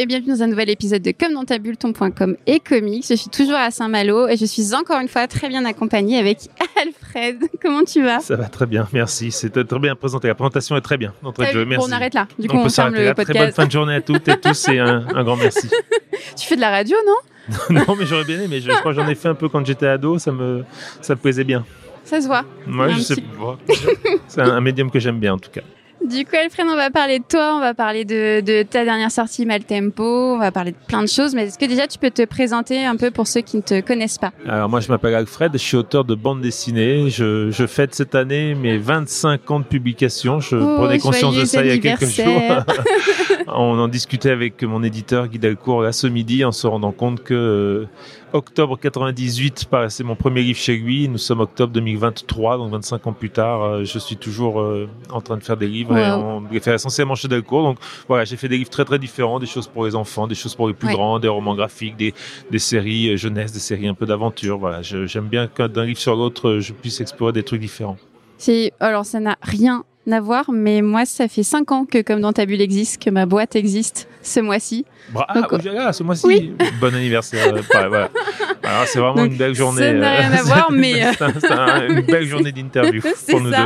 et bienvenue dans un nouvel épisode de Comme dans ta bulle, ton.com et comics. Je suis toujours à Saint-Malo et je suis encore une fois très bien accompagnée avec Alfred. Comment tu vas? Ça va très bien, merci. C'est très bien présenté. La présentation est très bien. Très jeu, merci. on arrête là. Du coup, on, ferme le podcast. Très bonne fin de journée à toutes et tous et un, grand merci. tu fais de la radio, non? Non, mais j'aurais bien aimé. Je, crois que j'en ai fait un peu quand j'étais ado. Ça me, ça me plaisait bien. Ça se voit. Moi, je sais pas. C'est un médium que j'aime bien en tout cas. Du coup, Alfred, on va parler de toi, on va parler de, ta dernière sortie Maltempo, on va parler de plein de choses. Mais est-ce que déjà tu peux te présenter un peu pour ceux qui ne te connaissent pas? Alors moi, je m'appelle Alfred, je suis auteur de bande dessinée. Je, je fête cette année mes 25 ans de publication. Je oh, prenais conscience de ça il y a quelques jours. on en discutait avec mon éditeur Guy Delcourt là ce midi en se rendant compte que octobre 98 c'est mon premier livre chez lui. Nous sommes octobre 2023, donc 25 ans plus tard. Euh, je suis toujours euh, en train de faire des livres et on les fait essentiellement chez Delcourt. Donc voilà, j'ai fait des livres très très différents, des choses pour les enfants, des choses pour les plus grands, des romans graphiques, des, des séries euh, jeunesse, des séries un peu d'aventure. Voilà, j'aime bien qu'un livre sur l'autre, je puisse explorer des trucs différents. C'est alors ça n'a rien à voir, mais moi ça fait 5 ans que comme dans ta bulle existe, que ma boîte existe ce mois-ci. Ah, ah, ce mois-ci. Bon anniversaire. voilà. c'est vraiment une belle journée. Ça n'a rien à voir, mais. c'est une belle journée d'interview pour nous deux.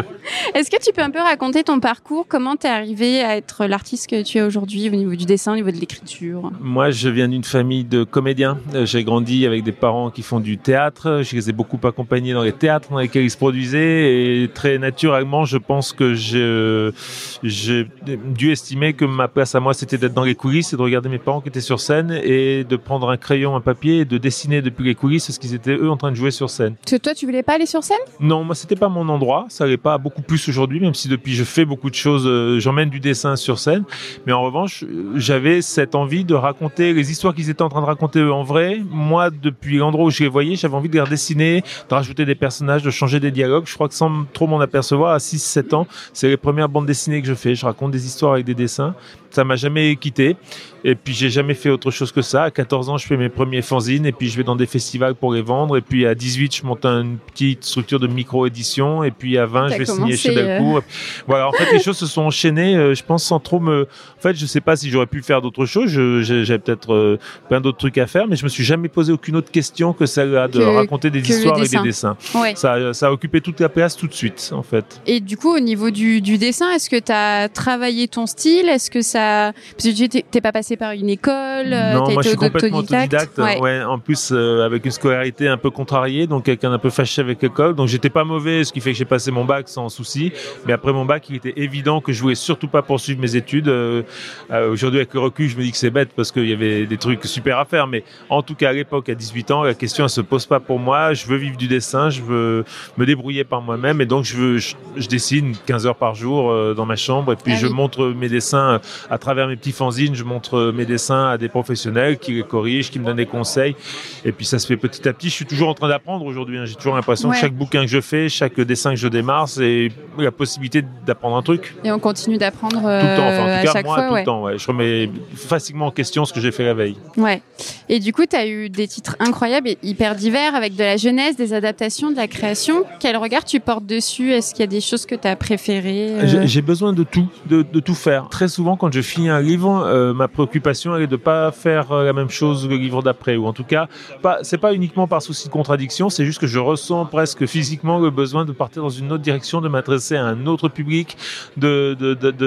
Est-ce que tu peux un peu raconter ton parcours? Comment tu es arrivé à être l'artiste que tu es aujourd'hui au niveau du dessin, au niveau de l'écriture? Moi, je viens d'une famille de comédiens. J'ai grandi avec des parents qui font du théâtre. Je les ai beaucoup accompagnés dans les théâtres dans lesquels ils se produisaient. Et très naturellement, je pense que j'ai dû estimer que ma place à moi, c'était d'être dans les coulisses et de regarder mes parents qui étaient sur scène et de prendre un crayon, un papier et de dessiner depuis les coulisses ce qu'ils étaient eux en train de jouer sur scène. Que toi, tu voulais pas aller sur scène? Non, moi, c'était pas mon endroit. Ça allait pas beaucoup plus aujourd'hui, même si depuis je fais beaucoup de choses, euh, j'emmène du dessin sur scène. Mais en revanche, j'avais cette envie de raconter les histoires qu'ils étaient en train de raconter eux en vrai. Moi, depuis l'endroit où je les voyais, j'avais envie de les redessiner, de rajouter des personnages, de changer des dialogues. Je crois que sans trop m'en apercevoir, à 6-7 ans, c'est les premières bandes dessinées que je fais. Je raconte des histoires avec des dessins ça m'a jamais quitté. Et puis j'ai jamais fait autre chose que ça. À 14 ans, je fais mes premiers fanzines et puis je vais dans des festivals pour les vendre. Et puis à 18, je monte une petite structure de micro-édition. Et puis à 20, je vais signer chez Delcourt. Euh, voilà, en fait, les choses se sont enchaînées, euh, je pense, sans trop me... En fait, je sais pas si j'aurais pu faire d'autres choses. J'avais peut-être euh, plein d'autres trucs à faire, mais je me suis jamais posé aucune autre question que celle-là de raconter des histoires et des dessins. Ça, ça a occupé toute la place tout de suite, en fait. Et du coup, au niveau du, du dessin, est-ce que tu as travaillé ton style? Est-ce que ça parce que tu t'es pas passé par une école euh, Non, moi je suis complètement autodidacte. Ouais. en plus, euh, avec une scolarité un peu contrariée, donc quelqu'un un peu fâché avec l'école. Donc j'étais pas mauvais, ce qui fait que j'ai passé mon bac sans souci. Mais après mon bac, il était évident que je voulais surtout pas poursuivre mes études. Euh, aujourd'hui, avec le recul, je me dis que c'est bête parce qu'il y avait des trucs super à faire. Mais en tout cas, à l'époque, à 18 ans, la question elle se pose pas pour moi. Je veux vivre du dessin, je veux me débrouiller par moi-même. Et donc je veux, je, dessine 15 heures par jour dans ma chambre et puis ah je montre mes dessins à travers mes petits fanzines, je montre mes dessins à des professionnels qui les corrigent, qui me donnent des conseils. Et puis ça se fait petit à petit. Je suis toujours en train d'apprendre aujourd'hui. Hein. J'ai toujours l'impression que chaque bouquin que je fais, chaque dessin que je démarre, c'est la possibilité d'apprendre un truc. Et on continue d'apprendre tout le temps. Enfin, en tout euh, cas, moi, tout le temps. Je remets facilement en question ce que j'ai fait la veille. Ouais. Et du coup, tu as eu des titres incroyables et hyper divers avec de la jeunesse, des adaptations, de la création. Quel regard tu portes dessus? Est-ce qu'il y a des choses que tu as préférées euh? J'ai besoin de tout, de, de, tout faire. Très souvent, quand je finis un livre, euh, ma préoccupation est de pas faire euh, la même chose le livre d'après, ou en tout cas, pas, c'est pas uniquement par souci de contradiction, c'est juste que je ressens presque physiquement le besoin de partir dans une autre direction, de m'adresser à un autre public, de,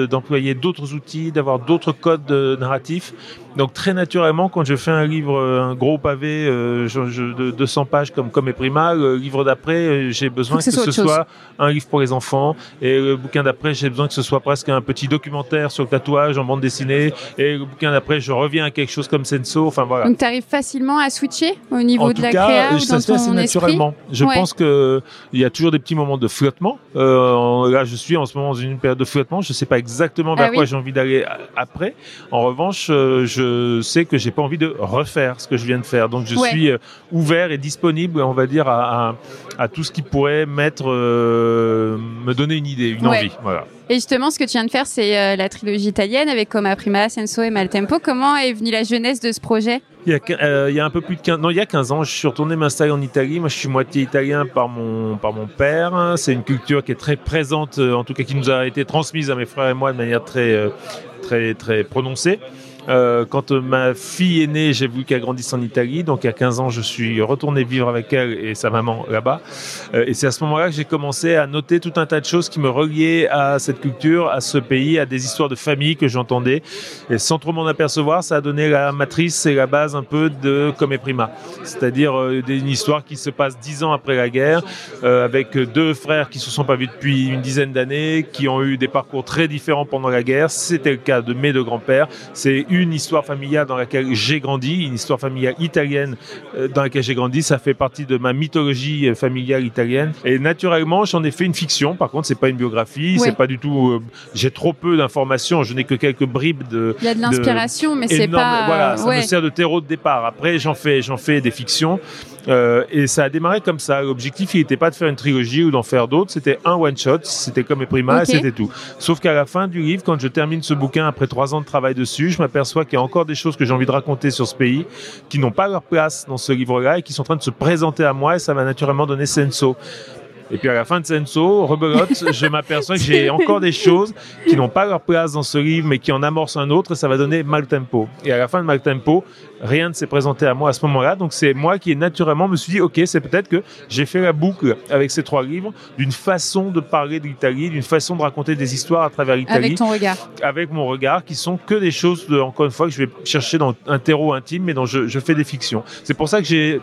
d'employer d'autres outils, d'avoir d'autres codes narratifs. Donc très naturellement, quand je fais un livre, un gros pavé euh, de 200 pages comme comme et Prima, le livre d'après, j'ai besoin que, ce, soit un livre pour les enfants, et le bouquin d'après, j'ai besoin que ce soit presque un petit documentaire sur le tatouage en bande dessinée, et le bouquin d'après, je reviens à quelque chose comme Senso. Enfin voilà. Donc tu arrives facilement à switcher au niveau de la créa ça se fait assez naturellement. Je pense que il y a toujours des petits moments de flottement. Euh, là, je suis en ce moment dans une période de flottement. Je sais pas exactement vers ah quoi j'ai envie d'aller après. En revanche, euh, je sais que j'ai pas envie de refaire ce que je viens de faire. Donc je suis euh, ouvert et disponible, on va dire, à, à, tout ce qui pourrait mettre, me donner une idée, une envie. Voilà. Et justement, ce que tu viens de faire, c'est euh, la trilogie italienne avec Coma Prima, Senso et Maltempo. Comment est venue la jeunesse de ce projet? Il y, a, euh, il y a un peu plus de 15 non, il y a 15 ans, je suis retourné m'installer en Italie. Moi, je suis moitié italien par mon, par mon père. C'est une culture qui est très présente, euh, en tout cas qui nous a été transmise à mes frères et moi de manière très, très, très prononcée. Euh, quand ma fille est née, j'ai voulu qu'elle grandisse en Italie. Donc, il y a 15 ans, je suis retourné vivre avec elle et sa maman là-bas. Euh, et c'est à ce moment-là que j'ai commencé à noter tout un tas de choses qui me reliaient à cette culture, à ce pays, à des histoires de famille que j'entendais. Et sans trop m'en apercevoir, ça a donné la matrice et la base un peu de Comme Prima. C'est-à-dire euh, une histoire qui se passe dix ans après la guerre, euh, avec deux frères qui se sont pas vus depuis une dizaine d'années, qui ont eu des parcours très différents pendant la guerre. C'était le cas de mes deux grands-pères. C'est une histoire familiale dans laquelle j'ai grandi, une histoire familiale italienne euh, dans laquelle j'ai grandi. Ça fait partie de ma mythologie familiale italienne. Et naturellement, j'en ai fait une fiction. Par contre, c'est pas une biographie, c'est pas du tout. Euh, j'ai trop peu d'informations. Je n'ai que quelques bribes de. Il y a de l'inspiration, mais c'est pas. Voilà, ça me sert de terreau de départ. Après, j'en fais, j'en fais des fictions. Euh, et ça a démarré comme ça. L'objectif, il n'était pas de faire une trilogie ou d'en faire d'autres. C'était un one shot. C'était comme les primaires, c'était tout. Sauf qu'à la fin du livre, quand je termine ce bouquin après trois ans de travail dessus, je m'aperçois qu'il y a encore des choses que j'ai envie de raconter sur ce pays qui n'ont pas leur place dans ce livre-là et qui sont en train de se présenter à moi et ça va naturellement donner senso. Et puis à la fin de Senso, rebelote, je m'aperçois que j'ai encore des choses qui n'ont pas leur place dans ce livre, mais qui en amorcent un autre, et ça va donner Maltempo. Et à la fin de Maltempo, rien ne s'est présenté à moi à ce moment-là. Donc c'est moi qui naturellement me suis dit, ok, c'est peut-être que j'ai fait la boucle avec ces trois livres d'une façon de parler de l'Italie, d'une façon de raconter des histoires à travers l'Italie. Avec ton regard. Avec mon regard, qui sont que des choses, encore une fois, que je vais chercher dans un terreau intime, mais dont je, je fais des fictions. C'est pour ça que j'ai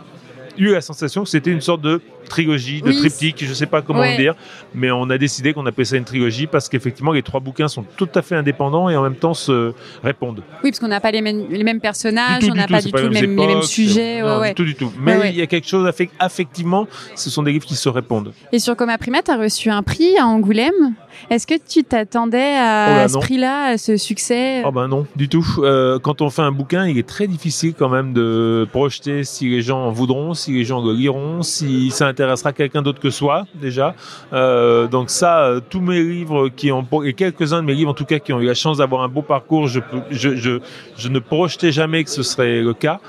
eu la sensation que c'était une sorte de trilogie, de triptyque, je sais pas comment le dire, mais on a décidé qu'on appelait ça une trilogie parce qu'effectivement les trois bouquins sont tout à fait indépendants et en même temps se répondent. Oui, parce qu'on n'a pas les mêmes, les mêmes personnages, on n'a pas du tout, les, mêmes, les mêmes sujets. Non, du tout, du tout. Mais il y a quelque chose, affectivement, ce sont des livres qui se répondent. Et sur Coma Prima, tu as reçu un prix à Angoulême. Est-ce que tu t'attendais à, oh ce prix-là, à ce succès? Oh ben non, du tout. Euh, quand on fait un bouquin, il est très difficile quand même de projeter si les gens en voudront, si les gens le liront, si ça intéressera quelqu'un d'autre que soi déjà. Euh, donc ça, euh, tous mes livres qui ont et quelques-uns de mes livres en tout cas qui ont eu la chance d'avoir un beau parcours, je, je, je, je ne projetais jamais que ce serait le cas.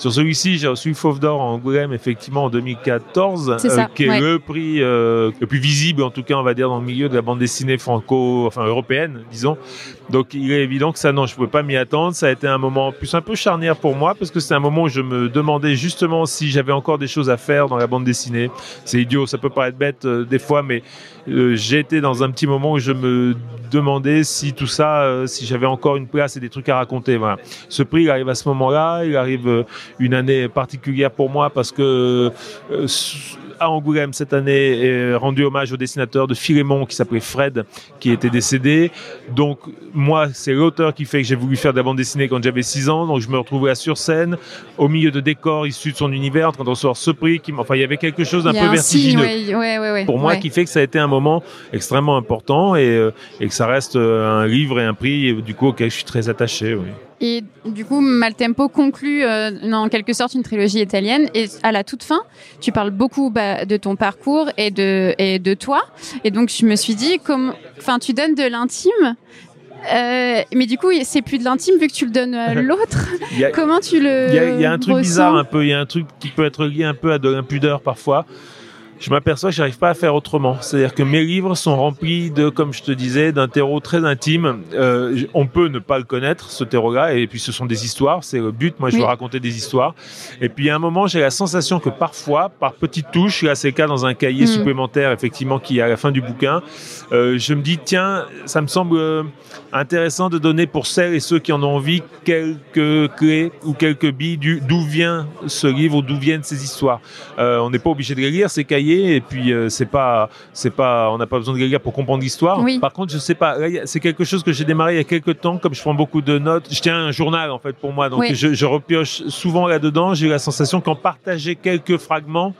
Sur celui-ci, j'ai reçu Fauve d'Or en Angoulême, effectivement, en 2014, euh, qui est le prix euh, le plus visible, en tout cas, on va dire, dans le milieu de la bande dessinée franco, enfin européenne, disons. Donc, il est évident que ça, non, je pouvais pas m'y attendre. Ça a été un moment plus un peu charnière pour moi, parce que c'est un moment où je me demandais justement si j'avais encore des choses à faire dans la bande dessinée. C'est idiot, ça peut paraître bête euh, des fois, mais j'ai été dans un petit moment où je me demandais si tout ça, si j'avais encore une place et des trucs à raconter. Voilà. Ce prix, il arrive à ce moment-là, il arrive une année particulière pour moi parce que euh, à Angoulême cette année et rendu hommage au dessinateur de Philémon qui s'appelait Fred, qui était décédé. Donc moi, c'est l'auteur qui fait que j'ai voulu faire de la bande dessinée quand j'avais 6 ans. Donc je me retrouvais à sur scène, au milieu de décors issus de son univers, train de recevoir ce prix. Qui, enfin, il y avait quelque chose d'un peu vertigineux pour moi qui fait que ça a été un moment extrêmement important et, euh, et que ça reste euh, un livre et un prix du coup auquel je suis très attaché. Oui. Et du coup, Maltempo conclut euh, en quelque sorte une trilogie italienne. Et à la toute fin, tu parles beaucoup bah, de ton parcours et de, et de toi. Et donc, je me suis dit, comme, enfin, tu donnes de l'intime. Euh, mais du coup, c'est plus de l'intime vu que tu le donnes à l'autre. Comment tu le Il y, a un truc bizarre un peu. Il y a un truc qui peut être lié un peu à de l'impudeur parfois je m'aperçois que j'arrive pas à faire autrement. C'est-à-dire que mes livres sont remplis de, comme je te disais, d'un terreau très intime. Euh, on peut ne pas le connaître, ce terreau-là, et puis ce sont des histoires, c'est le but. Moi, je veux raconter des histoires. Et puis, à un moment, j'ai la sensation que parfois, par petites touches, là, c'est le cas dans un cahier mm. supplémentaire, effectivement, qui est à la fin du bouquin, euh, je me dis, tiens, ça me semble euh, intéressant de donner pour celles et ceux qui en ont envie quelques clés ou quelques billes d'où vient ce livre, d'où viennent ces histoires. Euh, on n'est pas obligé de les lire, ces cahiers et puis euh, c'est pas c'est pas on n'a pas besoin de lire pour comprendre l'histoire. Par contre, je sais pas, c'est quelque chose que j'ai démarré il y a quelques temps comme je prends beaucoup de notes. Je tiens un journal en fait pour moi donc je, je repioche souvent là-dedans, j'ai eu la sensation qu'en partager quelques fragments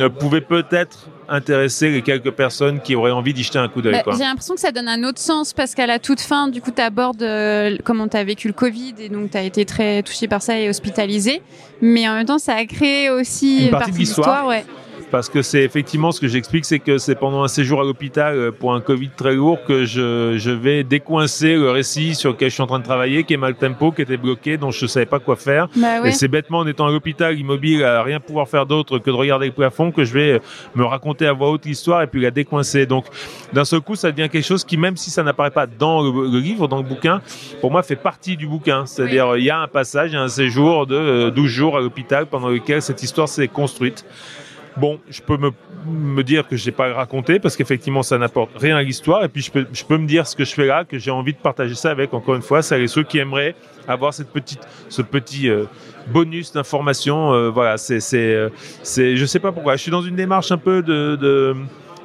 euh, pouvait peut-être intéresser les quelques personnes qui auraient envie d'y jeter un coup d'œil. Bah, j'ai l'impression que ça donne un autre sens parce qu'à la toute fin, du coup, tu abordes euh, comment tu as vécu le Covid et donc tu as été très touché par ça et hospitalisé. Mais en même temps, ça a créé aussi une partie, de l'histoire. Ouais. Parce que c'est effectivement ce que j'explique, c'est que c'est pendant un séjour à l'hôpital euh, pour un Covid très lourd que je, je vais décoincer le récit sur lequel je suis en train de travailler, qui est mal tempo, qui était bloqué, dont je ne savais pas quoi faire. Bah ouais. Et c'est bêtement en étant à l'hôpital immobile, à rien pouvoir faire d'autre que de regarder le plafond, que je vais me raconter à voix haute l'histoire et puis la décoincer. Donc, d'un seul coup, ça devient quelque chose qui, même si ça n'apparaît pas dans le, le livre, dans le bouquin, pour moi, fait partie du bouquin. C'est-à-dire, il y a un passage, il y a un séjour de euh, 12 jours à l'hôpital pendant lequel cette histoire s'est construite. Bon, je peux me, me dire que je n'ai pas raconté parce qu'effectivement ça n'apporte rien à l'histoire et puis je peux, je peux me dire ce que je fais là, que j'ai envie de partager ça avec encore une fois celles et ceux qui aimeraient avoir cette petite, ce petit euh, bonus d'information. Euh, voilà, c'est, c'est, euh, c'est, je sais pas pourquoi. Je suis dans une démarche un peu de, de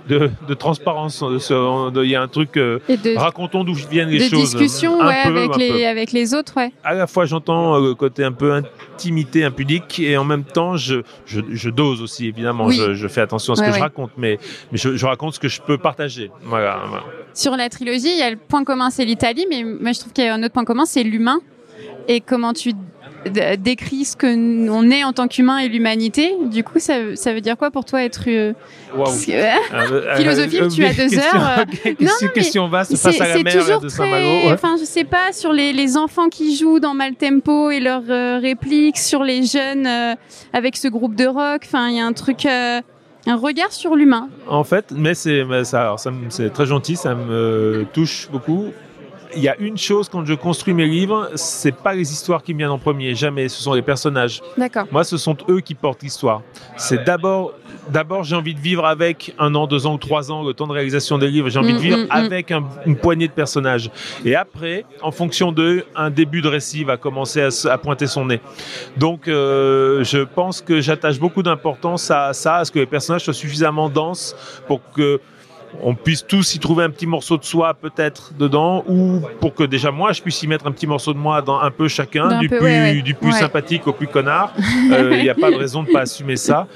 de, de transparence. Il y a un truc, euh, de, racontons d'où viennent les de choses. discussion ouais, peu, avec, les, peu. avec les autres, ouais. À la fois, j'entends euh, le côté un peu intimité, impudique, et en même temps, je, je, je dose aussi, évidemment. Oui. Je, je fais attention à ce Ouais, que je raconte, mais, mais je, je raconte ce que je peux partager. Voilà. voilà. Sur la trilogie, il y a le point commun, c'est l'Italie, mais moi je trouve qu'il y a un autre point commun, c'est l'humain. Et comment tu d- décris ce que on est en tant qu'humain et l'humanité. Du coup, ça, ça veut dire quoi pour toi être... euh, parce que- Euh, Philosophie, euh, tu as deux heures, euh, non, non, mais question vaste C'est face à la c'est mer toujours de très, Saint-Malo. ouais. enfin, je sais pas, sur les, les enfants qui jouent dans Maltempo et leurs euh, répliques, sur les jeunes avec ce groupe de rock. Enfin, il y a un truc, un regard sur l'humain. En fait, mais c'est ça, c'est très gentil, ça me touche beaucoup. Il y a une chose quand je construis mes livres, c'est pas les histoires qui me viennent en premier, jamais. Ce sont les personnages. D'accord. Moi, ce sont eux qui portent l'histoire. C'est d'abord, d'abord, j'ai envie de vivre avec un an, deux ans ou trois ans, le temps de réalisation des livres. J'ai envie Mm, de vivre mm, mm. avec un- une poignée de personnages. Et après, en fonction d'eux, un début de récit va commencer à pointer son nez. Donc, euh, je pense que j'attache beaucoup d'importance à ça, à ce que les personnages soient suffisamment denses pour que on puisse tous y trouver un petit morceau de soi peut-être dedans ou pour que déjà moi je puisse y mettre un petit morceau de moi dans un peu chacun du peu, plus ouais, ouais. du plus Ouais. sympathique au plus connard Euh, il n'y a pas de raison de pas assumer ça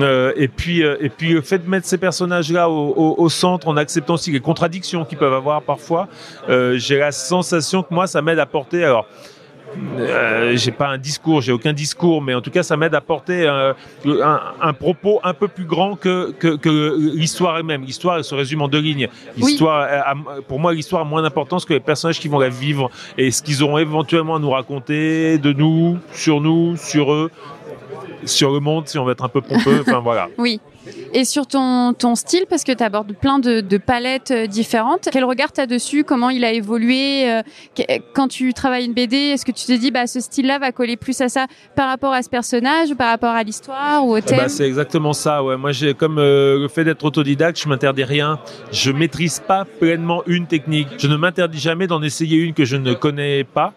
Euh, et puis euh, et puis le fait de mettre ces personnages là au, au- au centre en acceptant aussi les contradictions qu'ils peuvent avoir parfois euh, j'ai la sensation que moi ça m'aide à porter alors euh, j'ai pas un discours, j'ai aucun discours, mais en tout cas, ça m'aide à porter euh, un, un propos un peu plus grand que, que, que l'histoire elle-même. L'histoire, elle se résume en deux lignes. L'histoire, a- pour moi, l'histoire a moins d'importance que les personnages qui vont la vivre et ce qu'ils auront éventuellement à nous raconter de nous, sur nous, sur eux, sur le monde, si on veut être un peu pompeux. Enfin voilà. Oui. Et sur ton, ton style, parce que tu abordes plein de, de palettes euh, différentes, quel regard tu as dessus? Comment il a évolué euh, Quand tu travailles une BD, est-ce que tu te dis, bah, ce style-là va coller plus à ça par rapport à ce personnage, ou par rapport à l'histoire ou au thème? Bah, c'est exactement ça. Ouais. Moi, j'ai comme euh, le fait d'être autodidacte, je m'interdis rien. Je maîtrise pas pleinement une technique. Je ne m'interdis jamais d'en essayer une que je ne connais pas.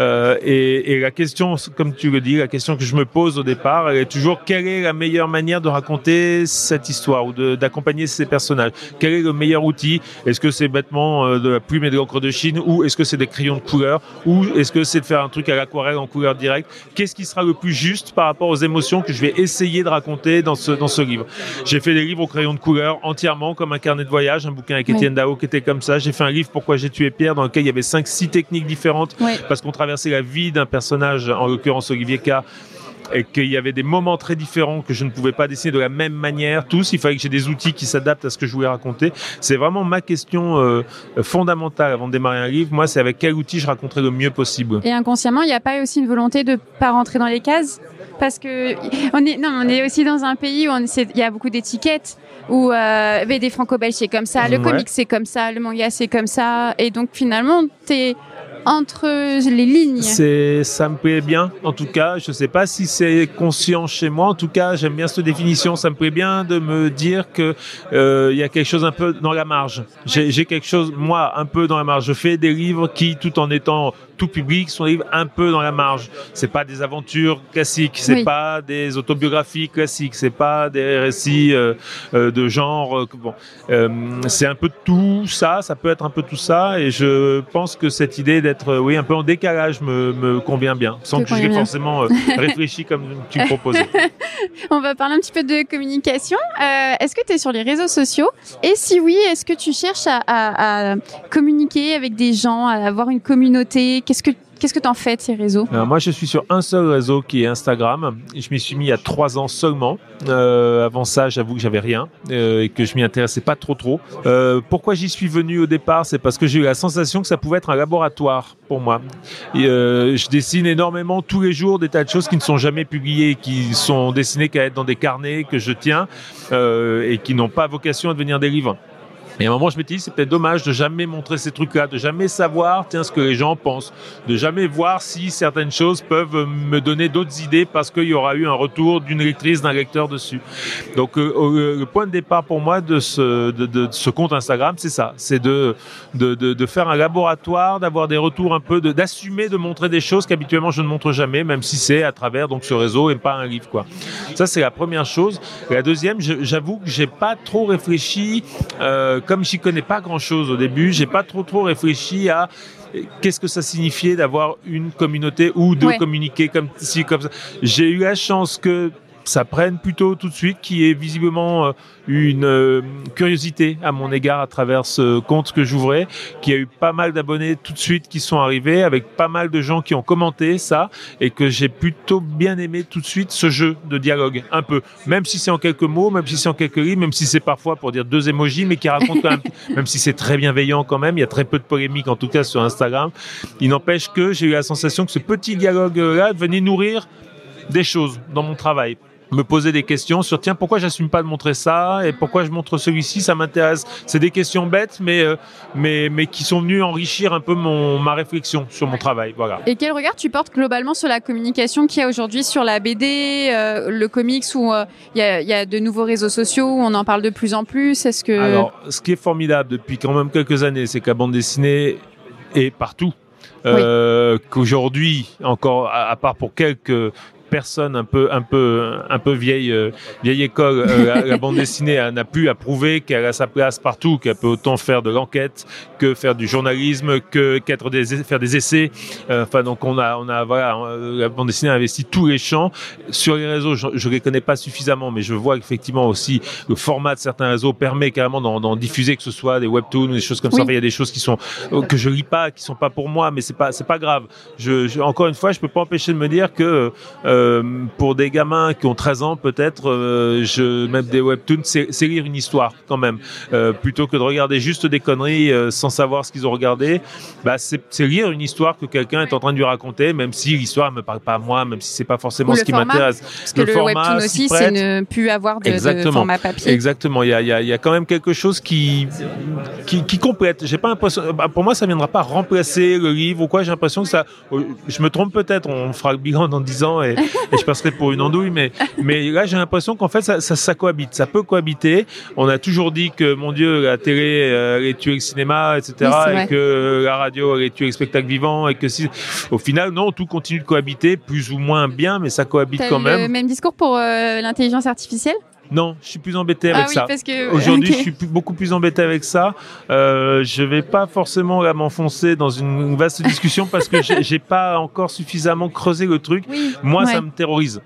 Euh, et, et la question, comme tu le dis, la question que je me pose au départ, elle est toujours quelle est la meilleure manière de raconter cette histoire ou d'accompagner ces personnages? Quel est le meilleur outil? Est-ce que c'est bêtement euh, de la plume et de l'encre de Chine ou est-ce que c'est des crayons de couleur ou est-ce que c'est de faire un truc à l'aquarelle en couleur directe? Qu'est-ce qui sera le plus juste par rapport aux émotions que je vais essayer de raconter dans ce, dans ce livre? J'ai fait des livres au crayon de couleur entièrement comme un carnet de voyage, un bouquin avec Oui. Étienne Dao qui était comme ça. J'ai fait un livre Pourquoi j'ai tué Pierre dans lequel il y avait 5-6 techniques différentes parce qu'on traversait la vie d'un personnage, en l'occurrence Olivier K, et qu'il y avait des moments très différents que je ne pouvais pas dessiner de la même manière. Tous, il fallait que j'ai des outils qui s'adaptent à ce que je voulais raconter. C'est vraiment ma question euh, fondamentale avant de démarrer un livre. Moi, c'est avec quel outil je raconterai le mieux possible. Et inconsciemment, il n'y a pas aussi une volonté de pas rentrer dans les cases? Parce que on est non, on est aussi dans un pays où il y a beaucoup d'étiquettes où euh, BD franco-belge c'est comme ça, le Ouais. comic c'est comme ça, le manga c'est comme ça, et donc finalement t'es entre les lignes. C'est, ça me plaît bien. En tout cas, je sais pas si c'est conscient chez moi. En tout cas, j'aime bien cette définition. Ça me plaît bien de me dire que euh, il y a quelque chose un peu dans la marge. J'ai, j'ai quelque chose, moi, un peu dans la marge. Je fais des livres qui, tout en étant tout public, sont des livres un peu dans la marge. C'est pas des aventures classiques. C'est Oui. pas des autobiographies classiques. C'est pas des récits euh, euh, de genre. euh, bon, c'est un peu tout ça. Ça peut être un peu tout ça. Et je pense que cette idée d'être, oui, un peu en décalage me, me convient bien, sans que je bien. forcément réfléchi comme tu me proposais. On va parler un petit peu de communication. Est-ce que tu es sur les réseaux sociaux? Et si oui, est-ce que tu cherches à, à- à communiquer avec des gens, à avoir une communauté? Qu'est-ce que tu en fais de ces réseaux? Moi, je suis sur un seul réseau qui est Instagram. Je m'y suis mis il y a trois ans seulement. Euh, avant ça, j'avoue que j'avais rien euh, et que je m'y intéressais pas trop trop. Euh, pourquoi j'y suis venu au départ? C'est parce que j'ai eu la sensation que ça pouvait être un laboratoire pour moi. Je dessine énormément tous les jours des tas de choses qui ne sont jamais publiées, qui sont dessinées qu'à être dans des carnets que je tiens et qui n'ont pas vocation à devenir des livres. Et à un moment, je m'étais dit, c'est peut-être dommage de jamais montrer ces trucs-là, de jamais savoir, tiens, ce que les gens pensent, de jamais voir si certaines choses peuvent me donner d'autres idées parce qu'il y aura eu un retour d'une lectrice, d'un lecteur dessus. Donc, euh, euh, le point de départ pour moi de ce, compte Instagram, c'est ça, c'est de, faire un laboratoire, d'avoir des retours un peu, d'assumer de, montrer des choses qu'habituellement je ne montre jamais, même si c'est à travers donc ce réseau et pas un livre, quoi. Ça, c'est la première chose. La deuxième, j'avoue que j'ai pas trop réfléchi, euh, comme j'y connais pas grand chose au début, j'ai pas trop trop réfléchi à euh, qu'est-ce que ça signifiait d'avoir une communauté ou de Ouais. communiquer comme ci, comme ça. J'ai eu la chance que ça prenne plutôt tout de suite, qui est visiblement euh, une euh, curiosité à mon égard à travers ce compte que j'ouvrais, qui a eu pas mal d'abonnés tout de suite qui sont arrivés, avec pas mal de gens qui ont commenté ça, et que j'ai plutôt bien aimé tout de suite ce jeu de dialogue, un peu, même si c'est en quelques mots, même si c'est en quelques lignes, même si c'est parfois pour dire deux émojis, mais qui racontent quand même, même si c'est très bienveillant quand même, il y a très peu de polémique en tout cas sur Instagram. Il n'empêche que j'ai eu la sensation que ce petit dialogue-là venait nourrir des choses dans mon travail me poser des questions sur tiens pourquoi j'assume pas de montrer ça et pourquoi je montre celui-ci ça m'intéresse. C'est des questions bêtes mais euh, mais mais qui sont venues enrichir un peu mon ma réflexion sur mon travail voilà. Et quel regard tu portes globalement sur la communication qu'il y a aujourd'hui sur la BD, euh, le comics, où euh, il y, a, il y a de nouveaux réseaux sociaux, où on en parle de plus en plus? Est-ce que... alors ce qui est formidable depuis quand même quelques années c'est que la bande dessinée est partout. Euh, qu'aujourd'hui encore à, à part pour quelques personnes un peu un peu un peu vieille euh, vieille école euh, la, la bande dessinée n'a plus à prouver qu'elle a sa place partout qu'elle peut autant faire de l'enquête que faire du journalisme que qu'être des faire des essais. Euh, enfin donc on a on a voilà la bande dessinée a investi tous les champs. Sur les réseaux je, je les connais pas suffisamment mais je vois qu'effectivement aussi le format de certains réseaux permet carrément d'en diffuser que ce soit des webtoons ou des choses comme Oui. ça il y a des choses qui sont que je lis pas qui sont pas pour moi mais c'est pas c'est pas grave. Je, je- encore une fois je peux pas empêcher de me dire que euh, pour des gamins qui ont 13 ans peut-être euh, je même des webtoons c'est lire une histoire quand même euh, plutôt que de regarder juste des conneries euh, sans savoir ce qu'ils ont regardé bah c'est lire une histoire que quelqu'un est en train de lui raconter même si l'histoire me parle pas à moi même si c'est pas forcément ce qui m'intéresse Parce que le le, format webtoon aussi, c'est ne plus avoir de, de Exactement. format papier. Exactement, il y a, y, a, y a quand même quelque chose qui, qui, qui complète. J'ai pas l'impression, bah, pour moi, ça viendra pas remplacer le livre ou quoi. J'ai l'impression que ça, euh, je me trompe peut-être. On fera le bilan dans 10 ans et, et je passerai pour une andouille, mais, mais là, j'ai l'impression qu'en fait, ça, ça, ça cohabite. Ça peut cohabiter. On a toujours dit que, mon Dieu, la télé euh, allait tuer le cinéma, etc., Oui, et vrai. que la radio allait tuer le spectacle vivant, et que si, au final, non, tout continue de cohabiter, plus ou moins bien, mais ça cohabite quand le même. même discours pour euh, l'intelligence artificielle? Non, je suis plus embêté avec Ah oui, ça. que... Aujourd'hui, je suis plus- beaucoup plus embêté avec ça. Euh, je vais pas forcément m'enfoncer dans une vaste discussion parce que j'ai j'ai pas encore suffisamment creusé le truc. Oui. Moi, Ouais. ça me terrorise.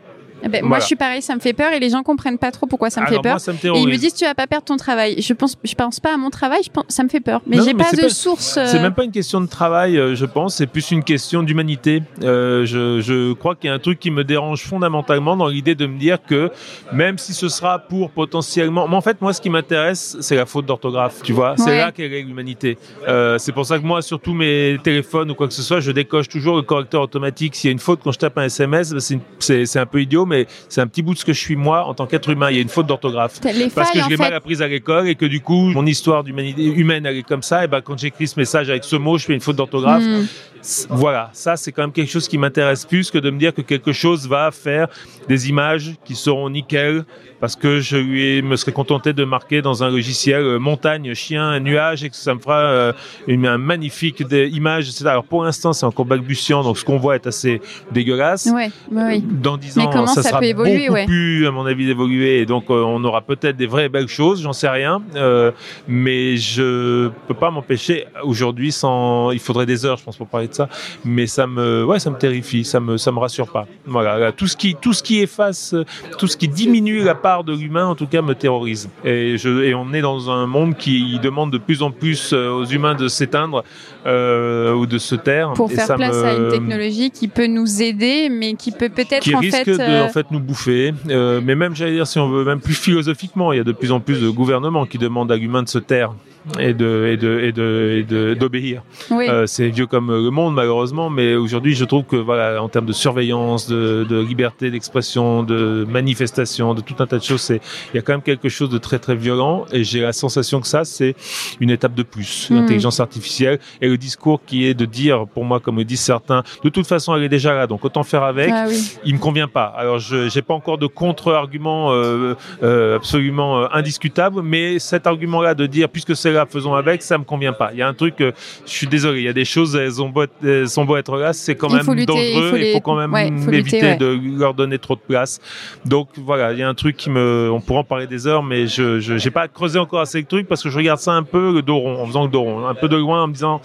Eh ben, Moi, je suis pareil, ça me fait peur et les gens comprennent pas trop pourquoi ça me Alors, fait peur. moi, ça me Et ils me disent tu vas pas perdre ton travail. Je pense, je pense pas à mon travail. Je pense, ça me fait peur. Mais j'ai pas de pas- source. euh, C'est même pas une question de travail, euh, je pense. C'est plus une question d'humanité. Euh, je, je crois qu'il y a un truc qui me dérange fondamentalement dans l'idée de me dire que même si ce sera pour potentiellement, mais en fait, moi, ce qui m'intéresse, c'est la faute d'orthographe. Tu vois, c'est là qu'est l'humanité. Euh, c'est pour ça que moi, sur tous mes téléphones ou quoi que ce soit, je décoche toujours le correcteur automatique. S'il y a une faute quand je tape un SMS, bah, c'est un peu idiot, mais c'est un petit bout de ce que je suis moi en tant qu'être humain. Il y a une faute d'orthographe parce que je l'ai mal apprise à l'école et que du coup mon histoire d'humanité humaine elle est comme ça et ben quand j'écris ce message avec ce mot je fais une faute d'orthographe Hmm. Voilà ça c'est quand même quelque chose qui m'intéresse plus que de me dire que quelque chose va faire des images qui seront nickel parce que je lui me serais contenté de marquer dans un logiciel euh, montagne chien nuage et que ça me fera euh, une un magnifique etc. alors pour l'instant c'est encore balbutiant donc ce qu'on voit est assez dégueulasse Ouais, oui. dans 10 Mais ans, ça, ça sera peut évoluer, beaucoup ouais. plus, à mon avis, évolué. Et donc, euh, on aura peut-être des vraies belles choses, j'en sais rien. Euh, mais je peux pas m'empêcher aujourd'hui sans. Il faudrait des heures, je pense, pour parler de mais ça me, ouais, ça me terrifie, ça me, ça me rassure pas. Voilà, tout ce qui, tout ce qui efface, tout ce qui diminue la part de l'humain, en tout cas, me terrorise. Et on est dans un monde qui demande de plus en plus euh, aux humains de s'éteindre euh, ou de se taire. Pour faire place à une technologie qui peut nous aider, mais qui peut peut-être en risque de en fait nous bouffer. mais même, j'allais dire, si on veut même plus philosophiquement, il y a de plus en plus de gouvernements qui demandent à l'humain de se taire et de et de et de et d'obéir. Euh, c'est vieux comme le monde malheureusement, mais aujourd'hui je trouve que voilà en termes de surveillance, de, de liberté d'expression, de manifestation, de tout un tas de choses, c'est il y a quand même quelque chose de très très violent et j'ai la sensation que ça c'est une étape de plus, hmm. l'intelligence artificielle et le discours qui est de dire pour moi comme le disent certains, de toute façon elle est déjà là donc autant faire avec. Ah, oui. Il me convient pas. Alors je j'ai pas encore de contre-argument euh, euh, absolument euh, indiscutable, mais cet argument là de dire puisque c'est faisons avec, ça me convient pas. Il y a un truc, euh, je suis désolé, il y a des choses, elles ont beau elles sont beau être là, c'est quand même dangereux, il faut, quand même éviter de leur donner trop de place. Donc voilà, il y a un truc qui me, on pourra en parler des heures, mais je, je j'ai pas creusé encore assez le truc parce que je regarde ça un peu le dos rond, en faisant le dos rond, un peu de loin en me disant,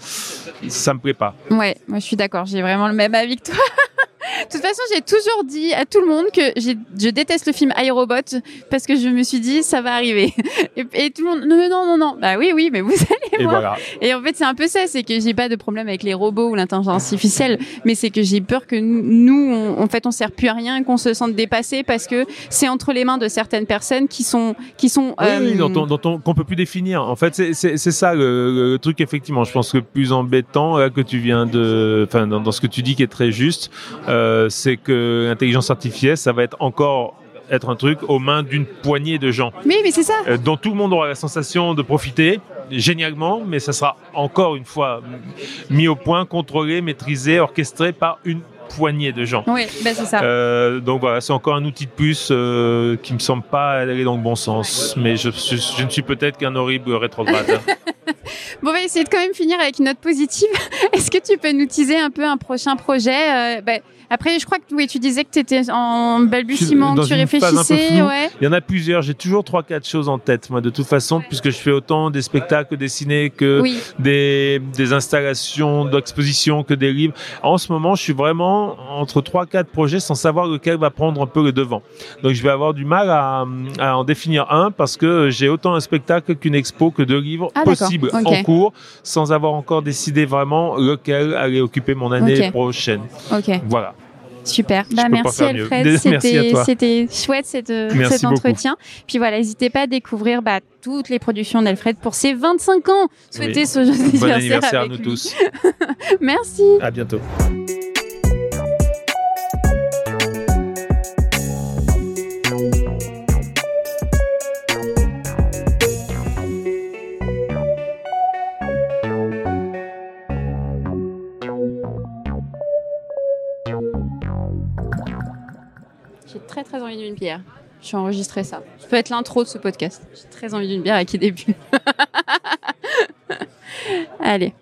ça me plaît pas. Ouais, moi je suis d'accord, j'ai vraiment le même avis que toi. De toute façon, j'ai toujours dit à tout le monde que je déteste le film iRobot parce que je me suis dit ça va arriver. Et, tout le monde non non non non. Bah oui oui, mais vous allez voir. Et en fait, c'est un peu ça, c'est que j'ai pas de problème avec les robots ou l'intelligence artificielle, mais c'est que j'ai peur que nous, en fait, on sert plus à rien, qu'on se sente dépassé parce que c'est entre les mains de certaines personnes qui sont qui sont oui, euh, dont, qu'on peut plus définir. En fait, c'est ça le, truc effectivement. Je pense que le plus embêtant là, que tu viens de, enfin dans, dans, ce que tu dis qui est très juste. Euh, euh, c'est que l'intelligence artificielle, ça va être encore être un truc aux mains d'une poignée de gens. Oui, mais c'est ça. Euh, dont tout le monde aura la sensation de profiter génialement, mais ça sera encore une fois mis au point, contrôlé, maîtrisé, orchestré par une poignée de gens. Oui, ben c'est ça. Euh, donc voilà, c'est encore un outil de plus euh, qui me semble pas aller dans le bon sens, mais je, je, ne suis peut-être qu'un horrible rétrograde. bon, on va essayer de quand même finir avec une note positive. Est-ce que tu peux nous teaser un peu un prochain projet ben, après, je crois que oui, tu disais que tu étais en balbutiement, tu réfléchissais. Ouais. Il y en a plusieurs. J'ai toujours trois, quatre choses en tête, moi, de toute façon, puisque je fais autant des spectacles dessinés que des, des installations d'exposition, que des livres. En ce moment, je suis vraiment entre trois, quatre projets sans savoir lequel va prendre un peu le devant. Donc, je vais avoir du mal à, à en définir un parce que j'ai autant un spectacle qu'une expo que deux livres ah, possibles en cours sans avoir encore décidé vraiment lequel allait occuper mon année prochaine. Voilà. Super. Bah, merci Alfred. C'était chouette cette, cet entretien. Puis voilà, n'hésitez pas à découvrir bah, toutes les productions d'Alfred pour ses 25 ans. Souhaitez ce bon anniversaire à nous tous. merci. À bientôt. Envie d'une bière. Je suis enregistré ça. Ça peut être l'intro de ce podcast. J'ai très envie d'une bière à qui début. Allez.